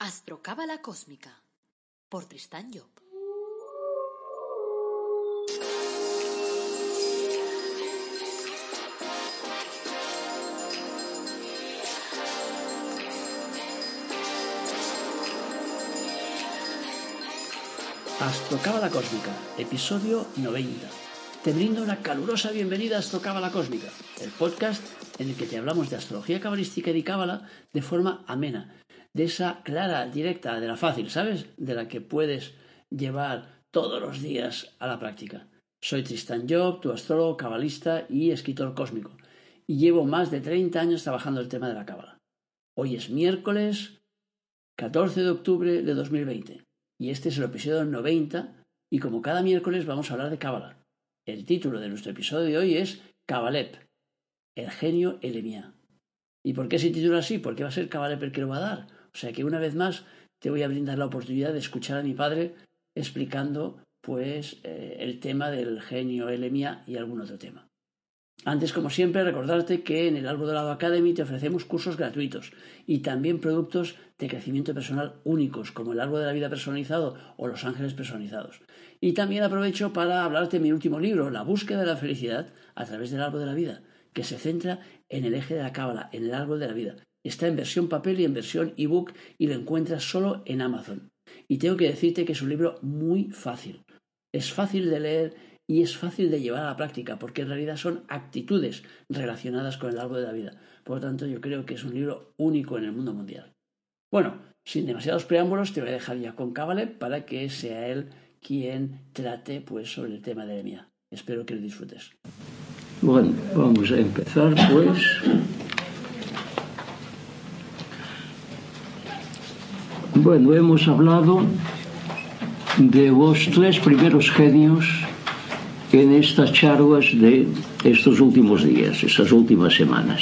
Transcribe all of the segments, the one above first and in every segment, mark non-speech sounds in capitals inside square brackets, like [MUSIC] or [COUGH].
Astrocábala Cósmica por Tristán Job. Astrocábala Cósmica, episodio 90. Te brindo una calurosa bienvenida a Astrocábala Cósmica, el podcast en el que te hablamos de astrología cabalística y cábala de forma amena, de esa clara, directa, de la fácil, ¿sabes? De la que puedes llevar todos los días a la práctica. Soy Tristan Job, tu astrólogo, cabalista y escritor cósmico, y llevo más de 30 años trabajando el tema de la cábala. Hoy es miércoles 14 de octubre de 2020, y este es el episodio 90, y como cada miércoles vamos a hablar de cábala. El título de nuestro episodio de hoy es Cabalep, el genio Elemia. ¿Y por qué se titula así? Porque va a ser Cabalep el que lo va a dar o sea que una vez más te voy a brindar la oportunidad de escuchar a mi padre explicando pues eh, el tema del genio Elemia y algún otro tema. Antes, como siempre, recordarte que en el Albo Dorado Academy te ofrecemos cursos gratuitos y también productos de crecimiento personal únicos, como el Árbol de la Vida personalizado o los Ángeles personalizados. Y también aprovecho para hablarte de mi último libro, La búsqueda de la felicidad a través del Árbol de la Vida, que se centra en el eje de la cábala, en el Árbol de la Vida. Está en versión papel y en versión ebook y lo encuentras solo en Amazon. Y tengo que decirte que es un libro muy fácil. Es fácil de leer y es fácil de llevar a la práctica porque en realidad son actitudes relacionadas con el árbol de la vida. Por lo tanto, yo creo que es un libro único en el mundo mundial. Bueno, sin demasiados preámbulos, te voy a dejar ya con Cabale para que sea él quien trate pues sobre el tema de Emia. Espero que lo disfrutes. Bueno, vamos a empezar pues Bueno, hemos hablado de los tres primeros genios en estas charlas de estos últimos días, estas últimas semanas.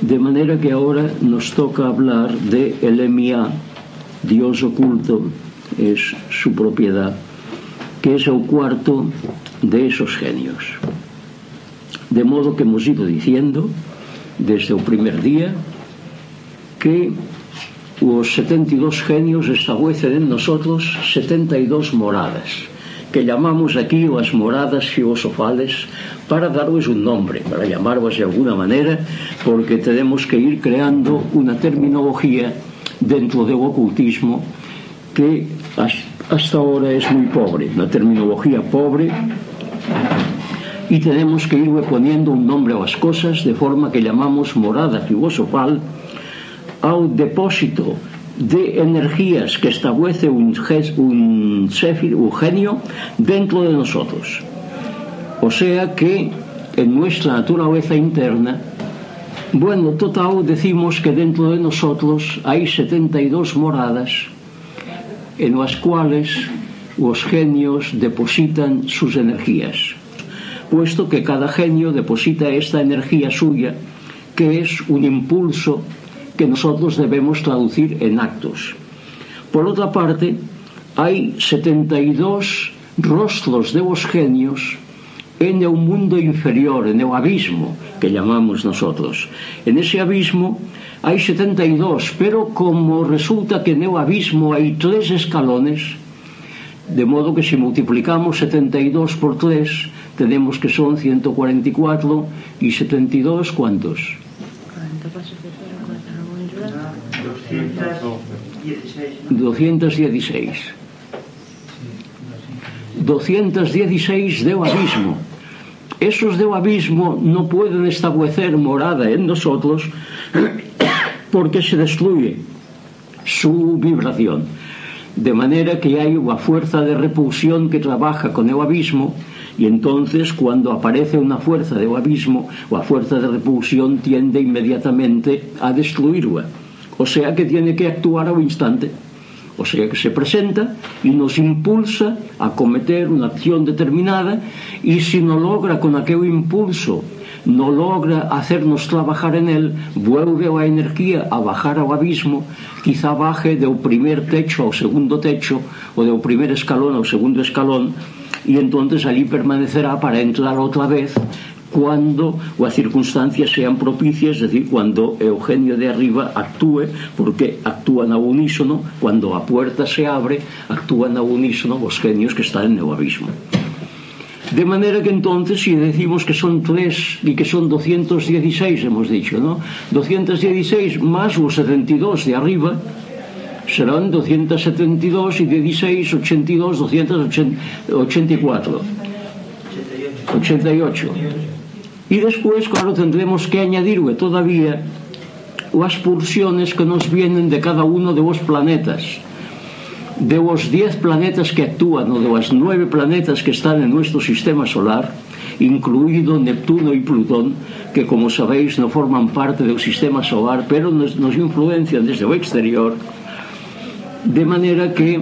De manera que ahora nos toca hablar de Elemia, Dios oculto, es su propiedad, que es el cuarto de esos genios. De modo que hemos ido diciendo desde el primer día que los 72 genios establecen en nosotros 72 moradas, que llamamos aquí las moradas filosofales para darles un nombre, para llamarlas de alguna manera, porque tenemos que ir creando una terminología dentro del ocultismo que hasta ahora es muy pobre, una terminología pobre y tenemos que ir poniendo un nombre a las cosas de forma que llamamos morada filosofal al depósito de energías que establece un, un, un genio dentro de nosotros. O sea que en nuestra naturaleza interna, bueno, total decimos que dentro de nosotros hay 72 moradas en las cuales los genios depositan sus energías, puesto que cada genio deposita esta energía suya, que es un impulso que nosotros debemos traducir en actos. Por otra parte, hay 72 rostros de los genios en el mundo inferior, en el abismo que llamamos nosotros. En ese abismo hay 72, pero como resulta que en el abismo hay tres escalones, de modo que si multiplicamos 72 por 3, tenemos que son 144 y 72, ¿cuántos? 40 216. 216 de abismo. Esos de abismo no pueden establecer morada en nosotros porque se destruye su vibración. De manera que hay una fuerza de repulsión que trabaja con el abismo y entonces cuando aparece una fuerza de abismo, la fuerza de repulsión tiende inmediatamente a destruirla O sea que tiene que actuar ao instante. O sea que se presenta e nos impulsa a cometer unha acción determinada e se si non logra con aquel impulso no logra hacernos trabajar en él, vuelve a energía a bajar ao abismo, quizá baje do primer techo ao segundo techo, ou do primer escalón ao segundo escalón, e entonces allí permanecerá para entrar outra vez cuando as circunstancias sean propicias, é dicir, cuando Eugenio de Arriba actúe, porque actúan a unísono, cuando a puerta se abre, actúan a unísono os genios que están en el abismo. De manera que entonces, si decimos que son tres y que son 216, hemos dicho, ¿no? 216 más los 72 de arriba, serán 272 y de 16, 82, 284. 88. E despois, claro, tendremos que añadirle todavía as pulsiones que nos vienen de cada uno de os planetas. De os 10 planetas que actúan ou de os 9 planetas que están en nuestro sistema solar, incluído Neptuno e Plutón, que como sabéis non forman parte do sistema solar, pero nos, nos influencian desde o exterior, de maneira que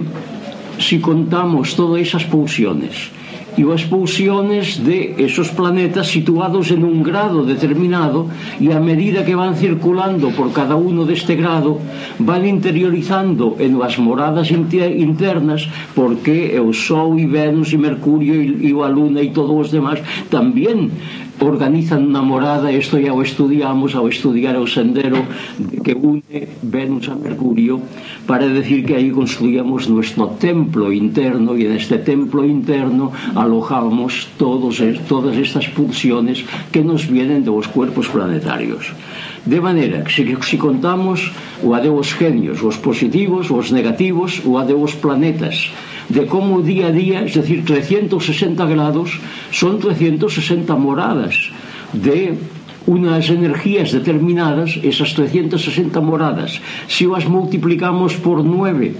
si contamos todas esas pulsiones, e as pulsiones de esos planetas situados en un grado determinado e a medida que van circulando por cada uno deste grado van interiorizando en as moradas internas porque o Sol e Venus e Mercurio e a Luna e todos os demás tamén organizan unha morada, isto ya o estudiamos ao estudiar o sendero que une Venus a Mercurio para decir que aí construíamos nuestro templo interno e neste templo interno alojamos todos, todas estas pulsiones que nos vienen dos cuerpos planetarios. De maneira que se, se contamos o adeus genios, os positivos, os negativos, o adeus planetas, de cómo día a día, es decir, 360 grados, son 360 moradas de unas energías determinadas, esas 360 moradas, si las multiplicamos por 9,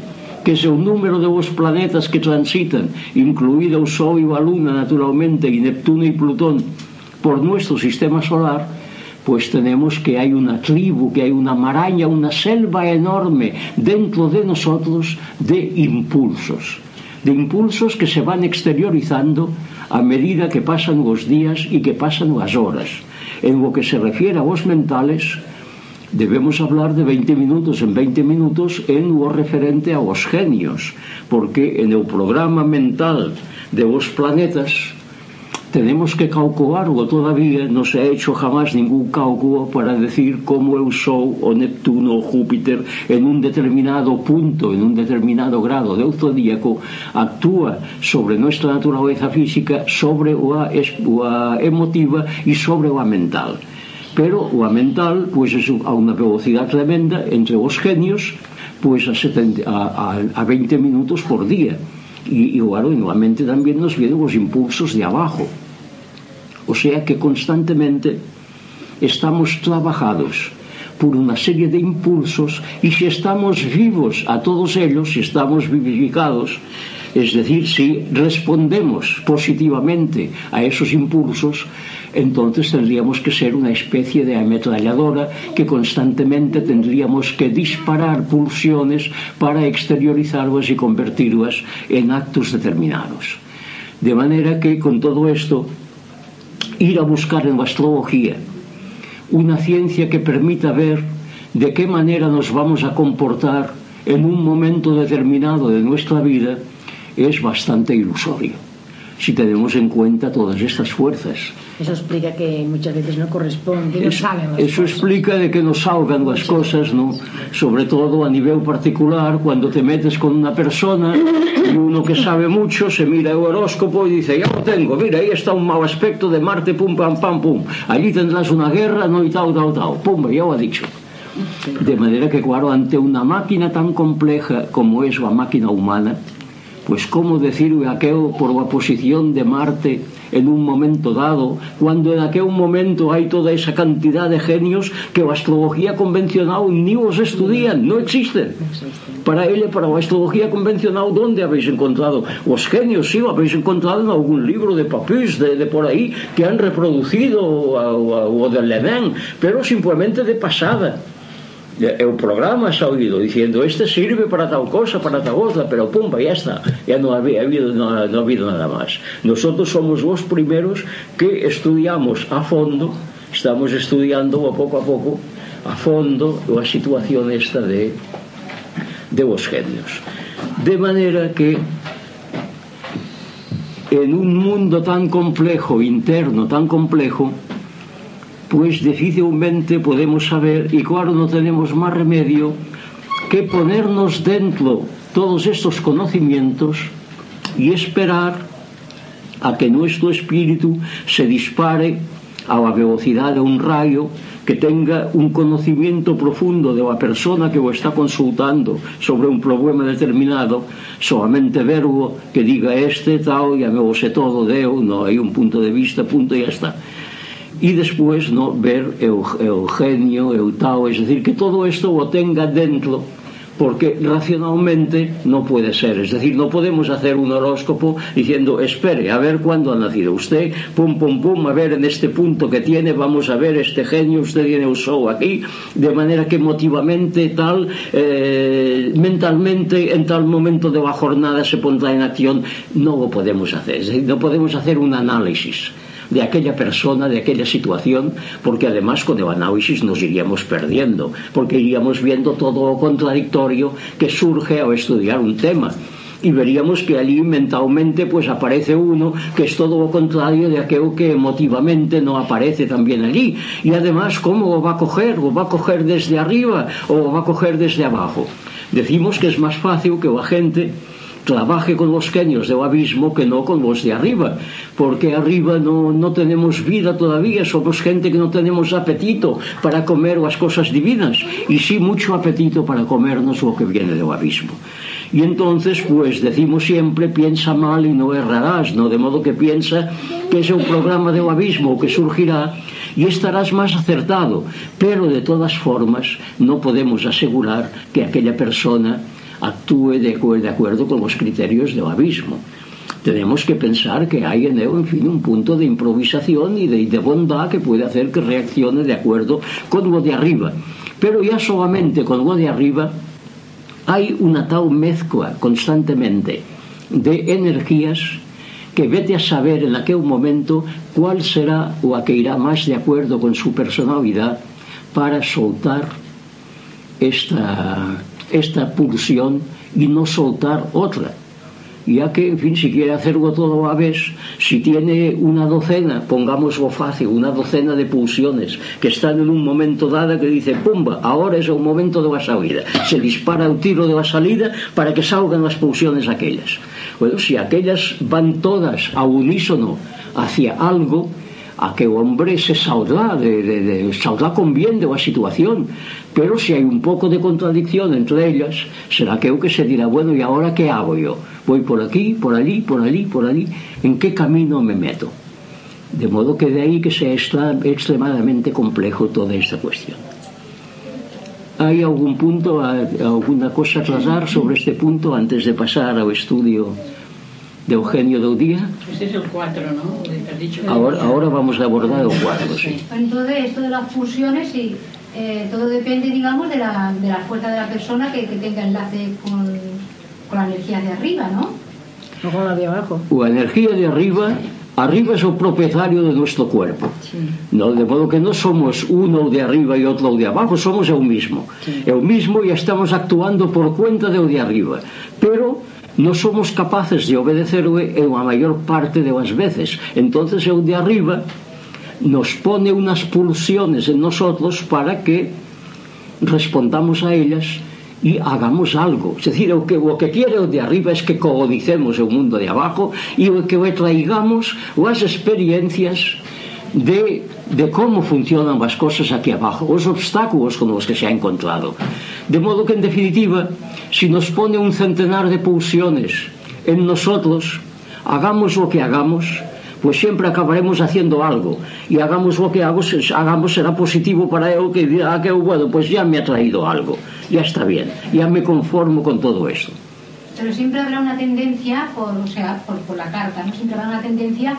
que es el número de los planetas que transitan, incluido el Sol y la Luna, naturalmente, y Neptuno y Plutón, por nuestro sistema solar, pues tenemos que hay una tribu, que hay una maraña, una selva enorme dentro de nosotros de impulsos de impulsos que se van exteriorizando a medida que pasan os días e que pasan as horas. En o que se refiere aos mentales, debemos hablar de 20 minutos en 20 minutos en o referente aos genios, porque en o programa mental de vos planetas tenemos que calcularlo todavía non se ha hecho jamás ningún cálculo para decir como eu sou o Neptuno o Júpiter en un determinado punto en un determinado grado de zodíaco actúa sobre nuestra naturaleza física sobre a, a emotiva e sobre a mental. Pero o mental pois é a unha velocidade tremenda entre os genios pois a, 70, a, a, a 20 minutos por día. Y, y claro, y nuevamente también nos vienen los impulsos de abajo. O sea que constantemente estamos trabajados por una serie de impulsos y si estamos vivos a todos ellos, si estamos vivificados, es decir, si respondemos positivamente a esos impulsos, entonces tendríamos que ser una especie de ametralladora que constantemente tendríamos que disparar pulsiones para exteriorizarlas y convertirlas en actos determinados. De manera que con todo esto ir a buscar en la astrología una ciencia que permita ver de qué manera nos vamos a comportar en un momento determinado de nuestra vida es bastante ilusorio si tenemos en cuenta todas estas fuerzas. Eso explica que muchas veces no corresponde, no es, saben las Eso cosas. explica de que no salgan las cosas, ¿no? Sobre todo a nivel particular, cuando te metes con una persona y uno que sabe mucho se mira el horóscopo y dice, ya lo tengo, mira, ahí está un mal aspecto de Marte, pum, pam, pam, pum. Allí tendrás una guerra, no, y tal, tal, tal. Pum, ya lo ha dicho. De manera que, claro, ante una máquina tan compleja como es la máquina humana, Pois como decir o aqueo por a posición de Marte en un momento dado, cuando en aquel momento hai toda esa cantidad de genios que a astrología convencional ni os estudian, no existen. Para ele, para a astrología convencional, donde habéis encontrado? Os genios, sí, habéis encontrado en algún libro de Papus, de, de por aí, que han reproducido o, o, o de Levin, pero simplemente de pasada. E o programa xa oído diciendo este sirve para tal cosa, para tal outra, pero pumba, ya está, ya non había habido, no, no ha habido nada máis. Nosotros somos os primeiros que estudiamos a fondo, estamos estudiando a pouco a pouco a fondo a situación esta de de vos genios. De maneira que en un mundo tan complejo, interno, tan complejo, pois dificilmente podemos saber, e claro non tenemos máis remedio que ponernos dentro todos estos conocimientos y esperar a que nuestro espíritu se dispare a la velocidad de un rayo que tenga un conocimiento profundo de la persona que lo está consultando sobre un problema determinado, solamente verlo que diga este tal, ya me lo sé todo de no hay un punto de vista, punto y ya está e despois no, ver eu, eu genio, eu tao, es decir, que todo isto o tenga dentro porque racionalmente no puede ser, es decir, no podemos hacer un horóscopo diciendo, espere, a ver cuándo ha nacido usted, pum, pum, pum, a ver en este punto que tiene, vamos a ver este genio, usted tiene un show aquí, de manera que motivamente tal, eh, mentalmente en tal momento de la jornada se pondrá en acción, no lo podemos hacer, es decir, no podemos hacer un análisis de aquella persona, de aquella situación, porque además con el análisis nos iríamos perdiendo, porque iríamos viendo todo lo contradictorio que surge al estudiar un tema. Y veríamos que allí mentalmente pues aparece uno que es todo lo contrario de aquello que emotivamente no aparece también allí. Y además cómo lo va a coger, lo va a coger desde arriba o lo va a coger desde abajo. Decimos que es más fácil que la gente trabaje con los genios del abismo que no con los de arriba, porque arriba no, no tenemos vida todavía, somos gente que no tenemos apetito para comer las cosas divinas, y sí mucho apetito para comernos lo que viene del abismo. Y entonces, pues decimos siempre, piensa mal y no errarás, ¿no? De modo que piensa que es un programa del abismo que surgirá y estarás más acertado. Pero de todas formas, no podemos asegurar que aquella persona actúe de, acuerdo con los criterios del abismo. Tenemos que pensar que hay en él, en fin, un punto de improvisación y de, de bondad que puede hacer que reaccione de acuerdo con lo de arriba. Pero ya solamente con lo de arriba hay una tal mezcla constantemente de energías que vete a saber en aquel momento cuál será o a que irá más de acuerdo con su personalidad para soltar esta, esta pulsión y no soltar otra ya que, en fin, si quiere hacerlo todo a la vez, si tiene una docena, pongámoslo fácil, una docena de pulsiones que están en un momento dado que dice, pumba, ahora es el momento de la salida. Se dispara el tiro de la salida para que salgan las pulsiones aquellas. Bueno, si aquellas van todas a unísono hacia algo, a que o hombre se saudá de, de, de saudá de a situación. Pero se hai un pouco de contradicción entre ellas será que eu que se dirá bueno e agora que hago yo? Voy por aquí, por allí, por allí, por allí. En que camino me meto? De modo que de aí que se extremadamente complejo toda esta cuestión. Hai algún punto alguna cosa a tratar sobre este punto antes de pasar ao estudio de Eugenio del día? Este es el 4, ¿no? Dicho ahora, ahora vamos a abordar el 4, sí. Entonces, esto de las fusiones, sí, eh, todo depende, digamos, de la, de la fuerza de la persona que, que tenga enlace con, con, la energía de arriba, ¿no? O con la de abajo. La energía de arriba... Arriba es el propietario de nuestro cuerpo. Sí. ¿no? De modo que no somos uno de arriba y otro de abajo, somos el mismo. Sí. El mismo y estamos actuando por cuenta de de arriba. Pero non somos capaces de obedecer en a maior parte de as veces entonces eu de arriba nos pone unas pulsiones en nosotros para que respondamos a ellas e hagamos algo. Es decir, o que, o que quiere o de arriba es que codicemos o mundo de abajo e o que o traigamos as experiencias de de como funcionan as cosas aquí abajo, os obstáculos con os que se ha encontrado. De modo que, en definitiva, si nos pone un centenar de pulsiones en nosotros, hagamos lo que hagamos, pois pues siempre acabaremos haciendo algo y hagamos lo que hagamos, hagamos será positivo para él que dirá ah, que bueno, pues ya me ha traído algo, ya está bien, ya me conformo con todo esto. Pero siempre habrá una tendencia, por, o sea, por, por la carta, ¿no? siempre habrá una tendencia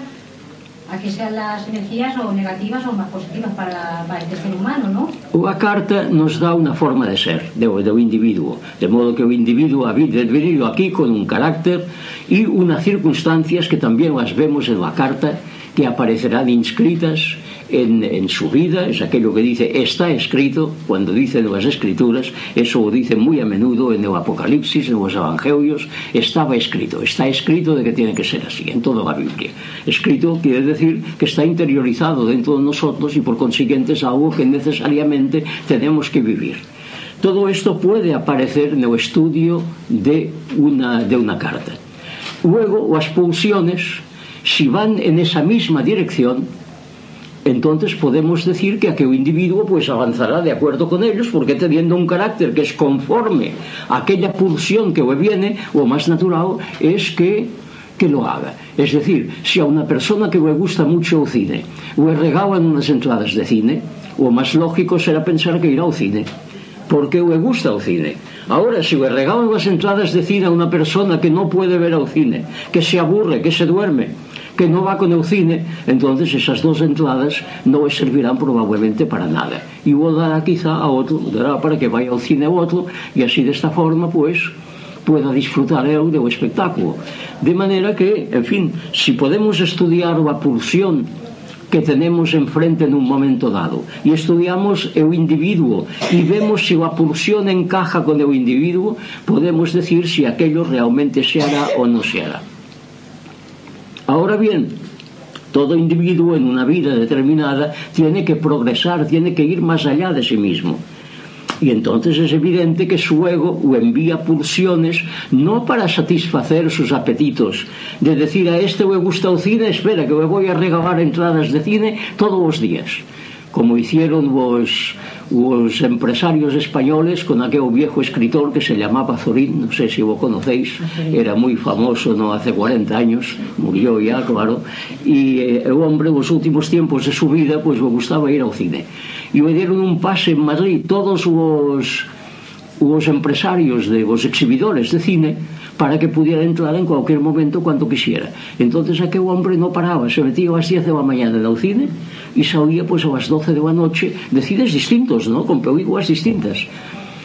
a que sean las energías o negativas o más positivas para, para este ser humano, ¿no? A carta nos dá unha forma de ser do, do individuo, de modo que o individuo ha venido aquí con un carácter e unhas circunstancias que tamén as vemos en a carta que aparecerán inscritas en, su vida, es aquello que dice está escrito, cuando dice en las escrituras, eso lo dice muy a menudo en el Apocalipsis, en los Evangelios, estaba escrito, está escrito de que tiene que ser así, en toda la Biblia. Escrito quiere decir que está interiorizado dentro de nosotros y por consiguiente es algo que necesariamente tenemos que vivir. Todo esto puede aparecer en el estudio de una, de una carta. Luego, las pulsiones, si van en esa misma dirección, entonces podemos decir que aquel individuo pues avanzará de acuerdo con ellos porque teniendo un carácter que es conforme a aquella pulsión que le viene, o más natural es que que lo haga. Es decir, si a una persona que le gusta mucho el cine le regalan unas entradas de cine, lo más lógico será pensar que irá al cine, porque le gusta el cine. Ahora, si le regalan las entradas de cine a una persona que no puede ver al cine, que se aburre, que se duerme, que no va con el cine, entonces esas dos entradas no servirán probablemente para nada. Y vou dará quizá a otro, dará para que vaya al cine a otro, y así de esta forma, pues, pueda disfrutar él del espectáculo. De manera que, en fin, si podemos estudiar la pulsión que tenemos enfrente en un momento dado y estudiamos el individuo y vemos si la pulsión encaja con el individuo, podemos decir si aquello realmente se hará o no se hará. Ahora bien, todo individuo en una vida determinada tiene que progresar, tiene que ir más allá de sí mismo. Y entonces es evidente que su ego o envía pulsiones no para satisfacer sus apetitos, de decir a este me gusta el cine, espera que me voy a regalar entradas de cine todos los días como hicieron vos os empresarios españoles con aquel viejo escritor que se llamaba Zorín, non sei se vos conocéis, era moi famoso no? Hace 40 años, murió ya, claro, e eh, o hombre nos últimos tiempos de su vida pois pues, o gustaba ir ao cine. E me dieron un pase en Madrid. Todos os os empresarios de vos exhibidores de cine para que pudiera entrar en cualquier momento cuando quisiera. Entonces aquel hombre no paraba, se metía a las 10 de la mañana del cine y salía pues a las 12 de la noche de cines distintos, ¿no? Con películas distintas.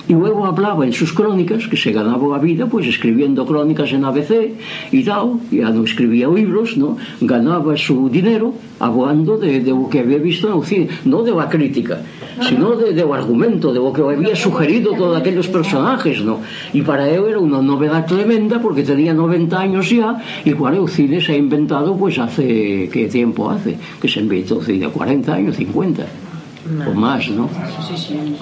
E luego hablaba en sus crónicas que se ganaba a vida pois pues, escribiendo crónicas en ABC e tal, e no escribía libros, ¿no? ganaba su dinero hablando de, de lo que había visto no cine, non de la crítica, sino de, de o argumento, de o que había sugerido todos aquellos personajes, ¿no? e para eu era unha novedad tremenda porque tenía 90 años ya e claro, o cine se ha inventado pois pues, hace, que tempo hace? Que se inventó el cine, 40 años, 50 o más, non?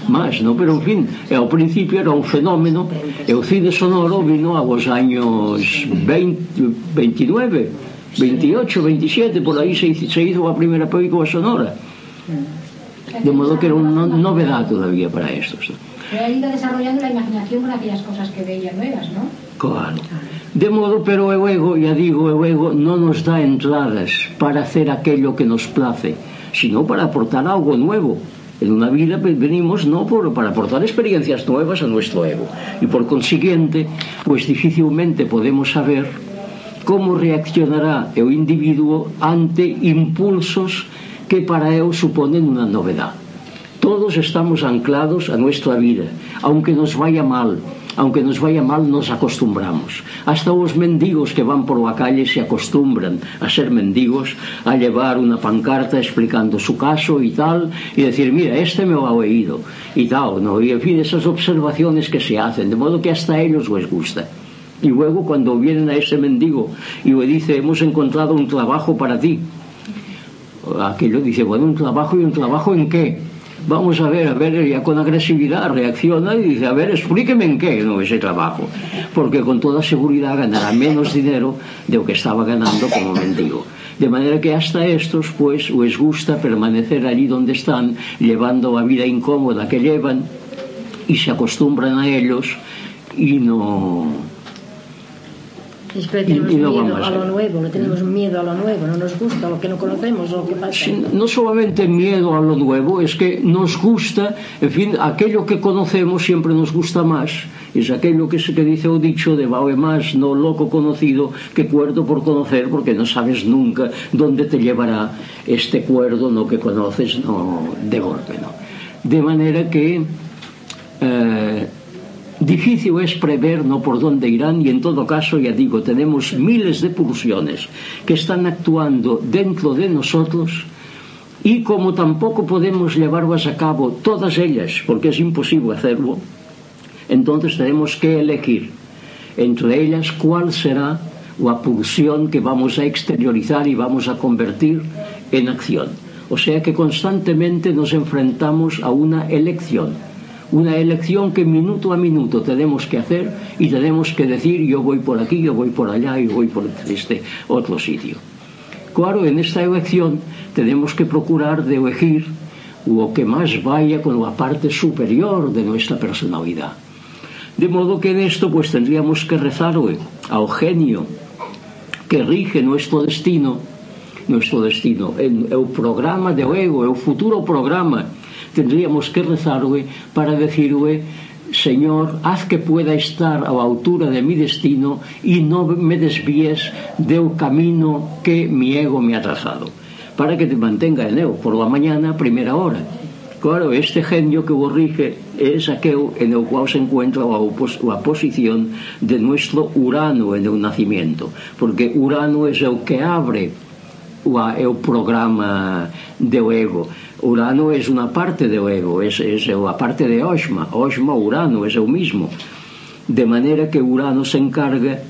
Más, non? Pero, en fin, eh, ao principio era un fenómeno e o cine sonoro vino aos años 20, 29, 28, 27, por aí se, se hizo a primeira película sonora. De modo que era unha novedad todavía para estos, non? Pero ha ido desarrollando la imaginación con aquellas cosas que veía nuevas, ¿no? Claro. De modo, pero o ego, ya digo, o ego non nos dá entradas para hacer aquello que nos place sino para aportar algo nuevo. En una vida venimos no por, para aportar experiencias nuevas a nuestro ego. Y por consiguiente, pues difícilmente podemos saber cómo reaccionará o individuo ante impulsos que para él suponen una novedad. Todos estamos anclados a nuestra vida, aunque nos vaya mal, aunque nos vaya mal nos acostumbramos. Hasta los mendigos que van por la calle se acostumbran a ser mendigos, a llevar una pancarta explicando su caso y tal, y decir, mira, este me lo ha oído, y tal, ¿no? Y en fin, esas observaciones que se hacen, de modo que hasta a ellos les gusta. Y luego cuando vienen a ese mendigo y le dice, hemos encontrado un trabajo para ti, aquello dice, bueno, un trabajo y un trabajo en qué? Vamos a ver, a ver, ya con agresividad reacciona y dice, a ver, explíqueme en qué no ese trabajo, porque con toda seguridad ganará menos dinero de lo que estaba ganando como mendigo. De manera que hasta estos, pues, les gusta permanecer allí donde están, llevando la vida incómoda que llevan y se acostumbran a ellos y no y tenemos y, y no miedo a lo nuevo, no tenemos miedo a lo nuevo, no nos gusta lo que no conocemos, lo que pasa. Sí, no solamente miedo a lo nuevo, es que nos gusta, en fin, aquello que conocemos siempre nos gusta más. Es aquello que, se, que dice o dicho de vale más no loco conocido que cuerdo por conocer, porque no sabes nunca dónde te llevará este cuerdo no que conoces no de golpe. ¿no? De manera que eh, Difícil es prever no por dónde irán y en todo caso, ya digo, tenemos miles de pulsiones que están actuando dentro de nosotros Y como tampoco podemos llevarlas a cabo todas ellas, porque es imposible hacerlo, entonces tenemos que elegir entre ellas cuál será la pulsión que vamos a exteriorizar y vamos a convertir en acción. O sea que constantemente nos enfrentamos a una elección, Una elección que minuto a minuto tenemos que hacer y tenemos que decir yo voy por aquí, yo voy por allá, yo voy por este otro sitio. Claro, en esta elección tenemos que procurar de elegir lo que más vaya con la parte superior de nuestra personalidad. De modo que en esto pues tendríamos que rezarle al genio que rige nuestro destino, nuestro destino, el, el programa de ego, el futuro programa tendríamos que rezarle para decirle Señor, haz que pueda estar á altura de mi destino y no me desvíes del camino que mi ego me ha trazado para que te mantenga en eu por la mañana primera hora Claro, este genio que vos rige es aquel en el cual se encuentra la, opos la posición de nuestro Urano en el nacimiento, porque Urano es el que abre la, el programa del ego. Urano é unha parte do ego, é, é, é a parte de Osma, Osma Urano, é o mismo. De maneira que Urano se encarga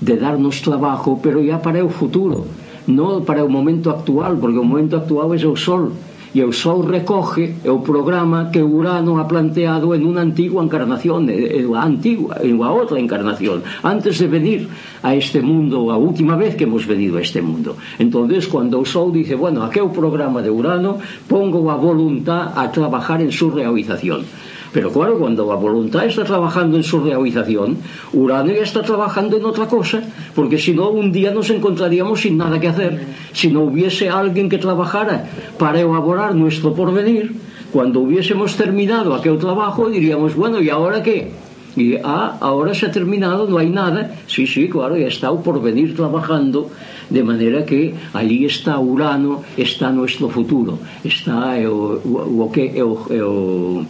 de darnos trabajo, pero ya para o futuro, non para o momento actual, porque o momento actual é o Sol, e o Sol recoge o programa que Urano ha planteado en unha antigua encarnación en unha antigua, en unha outra encarnación antes de venir a este mundo a última vez que hemos venido a este mundo. Entonces cuando o Sol dice bueno, aquel programa de Urano pongo a voluntad a trabajar en su realización Pero claro, cuando la voluntad está trabajando en su realización, Urano ya está trabajando en otra cosa, porque si no, un día nos encontraríamos sin nada que hacer. Si no hubiese alguien que trabajara para elaborar nuestro porvenir, cuando hubiésemos terminado aquel trabajo, diríamos, bueno, ¿y ahora qué? Y ah, ahora se ha terminado, no hay nada. Sí, sí, claro, ya está por venir trabajando. De manera que allí está Urano, está nuestro futuro, está el, lo que el, el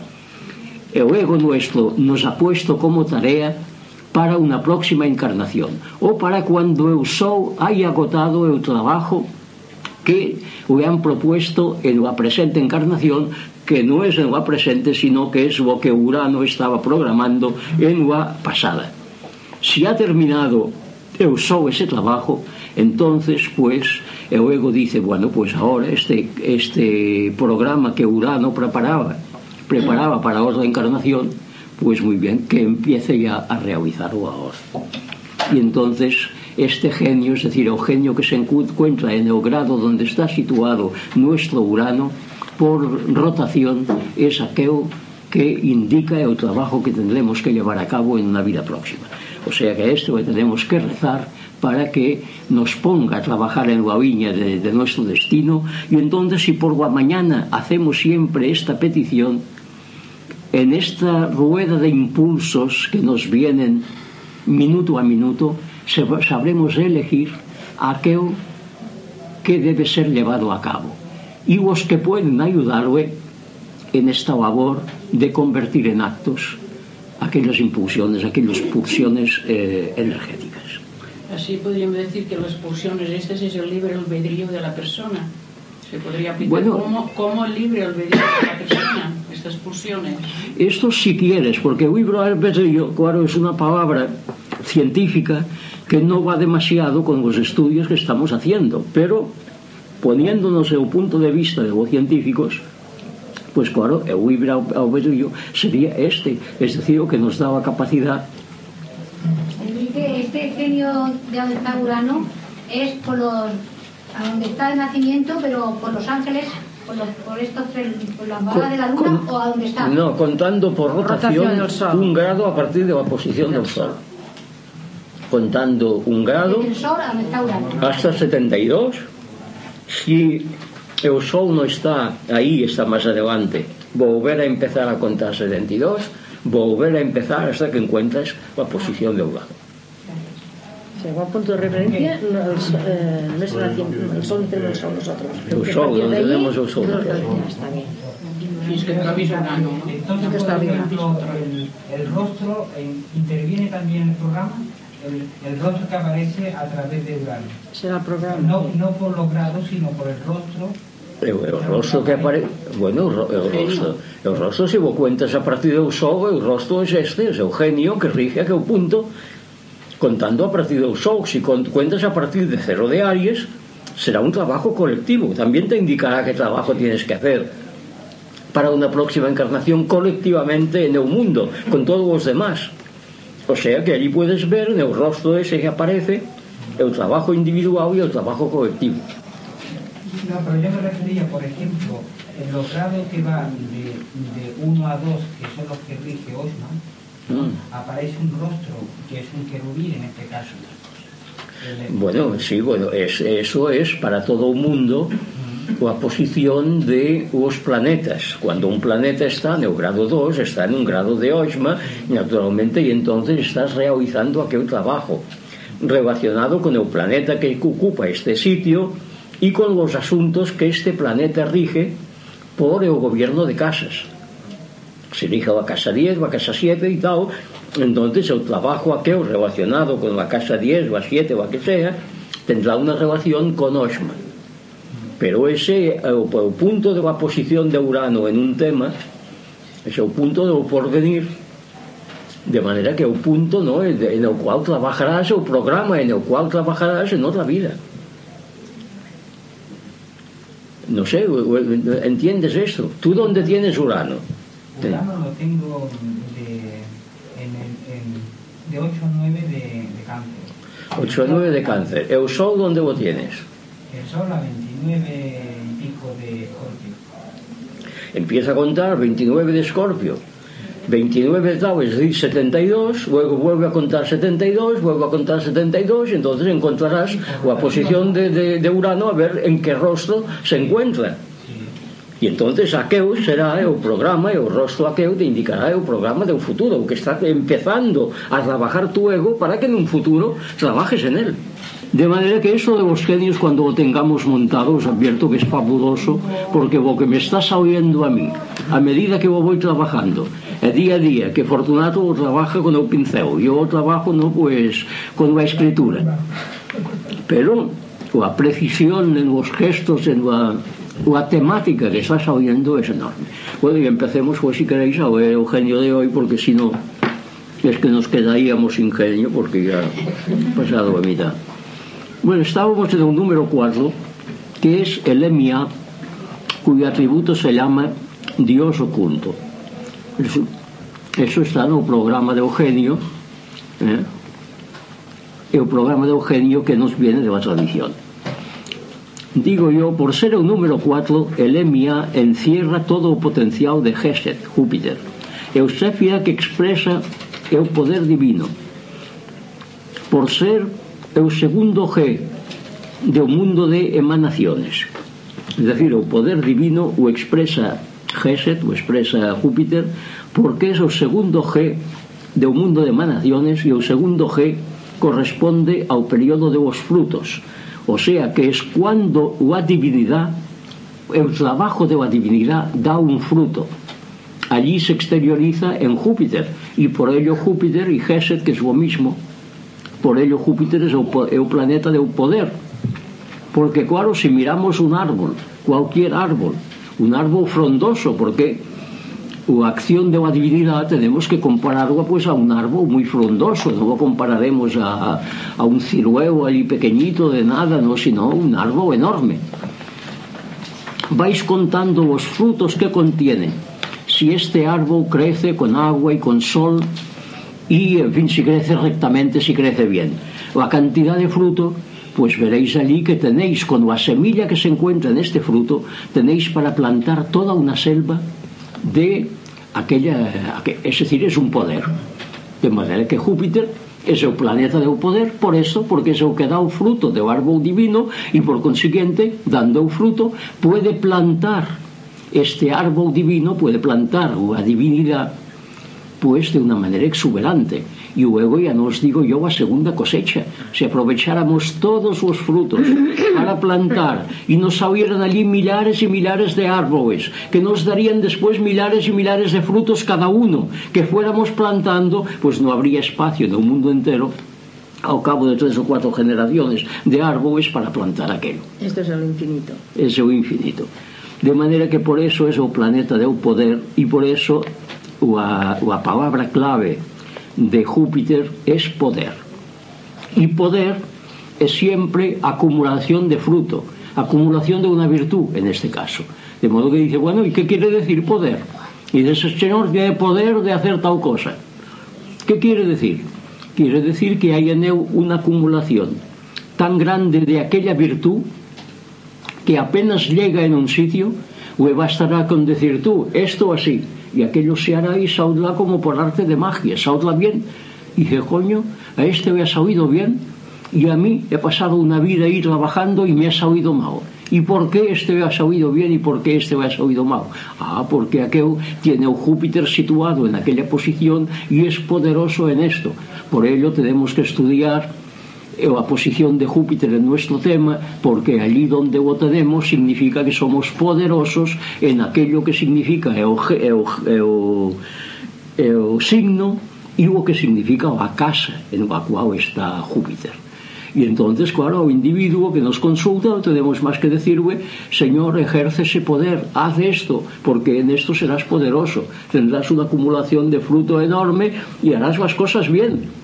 el ego nuestro nos ha puesto como tarea para una próxima encarnación o para cuando eu sou haya agotado el trabajo que le han propuesto en la presente encarnación que no es en la presente sino que es lo que Urano estaba programando en la pasada. Si ha terminado eu sou ese trabajo entonces pues el ego dice bueno pues ahora este, este programa que Urano preparaba preparaba para otra encarnación, pues muy bien, que empiece ya a realizarlo ahora. Y entonces este genio, es decir, el genio que se encuentra en el grado donde está situado nuestro Urano, por rotación es aquel que indica el trabajo que tendremos que llevar a cabo en una vida próxima. O sea que esto que tenemos que rezar para que nos ponga a trabajar en la viña de, de nuestro destino y entonces si por la mañana hacemos siempre esta petición, en esta rueda de impulsos que nos vienen minuto a minuto, sabremos elegir aquel que debe ser llevado a cabo y los que pueden ayudarle en esta labor de convertir en actos aquellas impulsiones, aquellas pulsiones eh, energéticas. Así podríamos decir que las pulsiones, este es el libre albedrío de la persona. Se podría aplicar bueno, como, como el libre albedrío de la persona estas pulsiones? Esto si quieres, porque libre albedrío, claro, es una palabra científica que no va demasiado con los estudios que estamos haciendo, pero poniéndonos en el punto de vista de los científicos, pues claro, el libre albedrío sería este, es decir, lo que nos da la capacidad. Este genio de Urano es por los, a donde está el nacimiento, pero por Los Ángeles, por, los, por estos tres, por la vagas de la luna con, o a donde está. No, contando por rotación, rotación un grado a partir de la posición del Sol. Contando un grado el sol hasta 72. Si el Sol no está ahí, está más adelante, volver a empezar a contar 72, volver a empezar hasta que encuentres la posición de un. Según punto de referencia, els, eh, el sol tenim el sol nosotros. El sol, donde tenemos el sol. Está bien. Que. Entonces, por ejemplo, el, el rostro interviene también en el programa. El, el, rostro que aparece a través de Urano. Será el programa. No, no por los grados, sino por el rostro E o, o rostro que aparece Bueno, o, o rostro O rostro, se vos cuentas a partir do sol O rostro é este, é o genio que rige que o punto Contando a partir do sol Si cuentas a partir de cero de Aries Será un trabajo colectivo También te indicará qué trabajo tienes que hacer Para una próxima encarnación colectivamente en el mundo Con todos los demás O sea que allí puedes ver en el rostro ese que aparece el trabajo individual y el trabajo colectivo. No, pero yo me refería, por ejemplo, en los grados que van de 1 a 2, que son los que rige Osman, mm. aparece un rostro que es un querubín en este caso. Bueno, sí, bueno, es, eso es para todo o mundo mm. coa posición de os planetas. Cuando un planeta está no grado 2, está en un grado de Oxma, mm. naturalmente, e entonces estás realizando aquel trabajo relacionado con el planeta que ocupa este sitio y con los asuntos que este planeta rige por o gobierno de casas se elija la casa 10, la casa 7 y tal. Entonces el trabajo aquel relacionado con la casa 10, la 7, la que sea, tendrá una relación con Osman Pero ese, el, el punto de la posición de Urano en un tema, es el punto del porvenir. De manera que el punto ¿no? en el cual trabajarás, el programa en el cual trabajarás en otra vida. No sé, ¿entiendes esto? ¿Tú dónde tienes Urano? Fulano lo tengo de, en, en, de 8 a 9 de, de cáncer. 8 a 9 de cáncer. ¿El sol onde o tienes? El sol a 29 y pico de escorpio. Empieza a contar 29 de escorpio. 29 Tau es decir 72, luego vuelve a contar 72, vuelve a contar 72 y entonces encontrarás la posición de, de, de Urano a ver en qué rostro se encuentra. E entonces aqueu será o programa e o rostro aqueu te indicará o programa do futuro, o que está empezando a trabajar tu ego para que nun futuro trabajes en él. De manera que eso de los genios cuando lo tengamos montado os advierto que es fabuloso porque lo que me estás oyendo a mí a medida que lo voy trabajando e día a día, que Fortunato lo trabaja con el pincel, yo lo trabajo no pues con la escritura pero la precisión en los gestos en la la temática que estás oyendo es enorme bueno y empecemos pues si queréis a ver el genio de hoy porque si no es que nos quedaríamos sin genio porque ya pasado a mitad Bueno, estábamos en un número 4, que es el EMIA, cuyo atributo se llama Dios oculto. Eso, eso está no programa de Eugenio, eh? el programa de Eugenio que nos viene de la tradición. Digo yo, por ser o número 4, el EMIA encierra todo o potencial de Geset, Júpiter. Eusefia que expresa é o poder divino. Por ser o segundo G do mundo de emanaciones. Es decir, o poder divino o expresa Geset, o expresa Júpiter, porque é o segundo G do mundo de emanaciones e o segundo G corresponde ao período de os frutos o sea que es cuando a divinidad el trabajo de la divinidad da un fruto. Allí se exterioriza en Júpiter y por ello Júpiter y Geset que es lo mismo. Por ello Júpiter es el planeta del poder. Porque claro, si miramos un árbol, cualquier árbol, un árbol frondoso, porque o acción de unha divinidade tenemos que compararla pois, a un árbol moi frondoso. Non o compararemos a, a un cirueo ali pequeñito de nada non, sino un árbol enorme. Vais contando os frutos que contiene. Si este árbol crece con agua e con sol y en fin si crece rectamente, si crece bien. La cantidad de fruto pues veréis allí que tenéis con la semilla que se encuentra en este fruto tenéis para plantar toda una selva de aquella... Aqu es decir, es un poder. De maneira que Júpiter ese é o planeta do poder por eso, porque ese é o que dá o fruto do árbol divino e por consiguiente dando o fruto puede plantar este árbol divino puede plantar a divinidade pues de una manera exuberante y luego ya no os digo yo a segunda cosecha. Si aprovecháramos todos los frutos para plantar y nos salieran allí milares y milares de árboles, que nos darían después milares y milares de frutos cada uno, que fuéramos plantando, pues no habría espacio en el mundo entero ao cabo de tres ou cuatro generaciones de árboles para plantar aquello. esto é es o infinito. Es o infinito. De maneira que por eso é o planeta deu poder e por eso a, a palabra clave de Júpiter es poder. Y poder es siempre acumulación de fruto, acumulación de una virtud en este caso. De modo que dice, bueno, ¿y qué quiere decir poder? Y dice, Señor tiene poder de hacer tal cosa. ¿Qué quiere decir? Quiere decir que hay en él una acumulación tan grande de aquella virtud que apenas llega en un sitio, o bastará con decir tú, esto así, y aquello se hará y saldrá como por arte de magia, saldrá bien. Y dice, coño, a este me ha salido bien y a mí he pasado una vida ahí trabajando y me ha salido mal. ¿Y por qué este me ha salido bien y por qué este me ha salido mal? Ah, porque aquel tiene un Júpiter situado en aquella posición y es poderoso en esto. Por ello tenemos que estudiar a posición de Júpiter en nuestro tema, porque allí donde o tenemos significa que somos poderosos en aquello que significa é signo e o que significa a casa en a cual está Júpiter. Y entonces, claro, o individuo que nos consulta tenemos más que decirle, Señor, ejerce ese poder, haz esto, porque en esto serás poderoso, tendrás una acumulación de fruto enorme y harás las cosas bien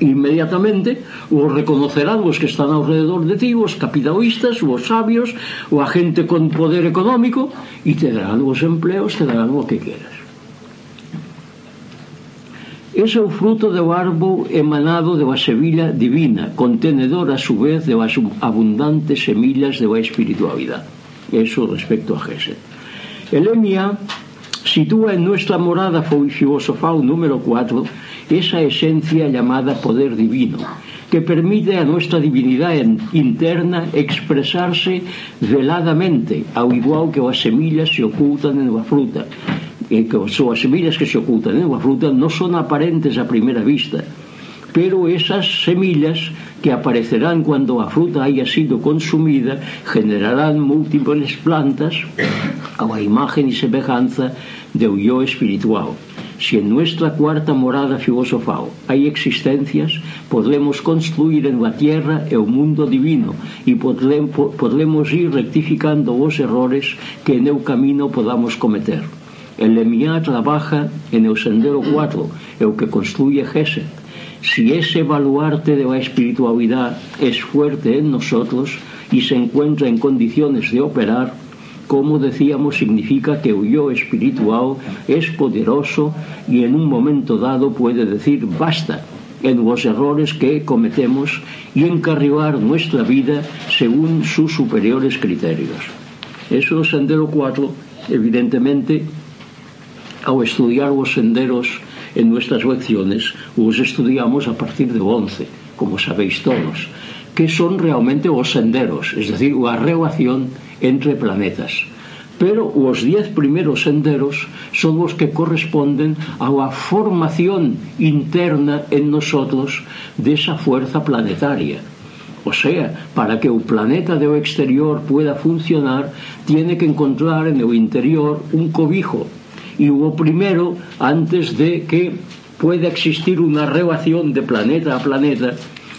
inmediatamente os reconocerán os que están alrededor de ti, os capitalistas, os sabios, o a gente con poder económico, e te darán os empleos, te darán o que queras. Ese é o fruto do árbol emanado de semilla divina, contenedor a su vez de as abundantes semillas de la espiritualidade. Eso respecto a Gesed. Elemia sitúa en nuestra morada filosofal número 4 esa esencia llamada poder divino, que permite a nuestra divinidad interna expresarse veladamente, ao igual que as semillas se ocultan en la fruta, e que as semillas que se ocultan en la fruta non son aparentes a primeira vista, pero esas semillas que aparecerán cuando a fruta haya sido consumida generarán múltiples plantas a la imagen y semejanza de yo espiritual. Si en nuestra cuarta morada filosofal hai existencias, podemos construir en la tierra e o mundo divino e podremos ir rectificando os errores que en eu camino podamos cometer. El Lemiá trabaja en el sendero 4, el que construye Gesed. Si ese baluarte de la espiritualidad es fuerte en nosotros y se encuentra en condiciones de operar, como decíamos, significa que o yo espiritual es poderoso y en un momento dado puede decir basta en los errores que cometemos y encarrilar nuestra vida según sus superiores criterios. Eso sendero 4, evidentemente, ao estudiar os senderos en nuestras lecciones, os estudiamos a partir de 11, como sabéis todos que son realmente os senderos, es decir, a relación entre planetas. Pero os diez primeiros senderos son os que corresponden a la formación interna en nosotros esa fuerza planetaria. O sea, para que o planeta do exterior pueda funcionar, tiene que encontrar en o interior un cobijo. E o primero, antes de que pueda existir unha relación de planeta a planeta,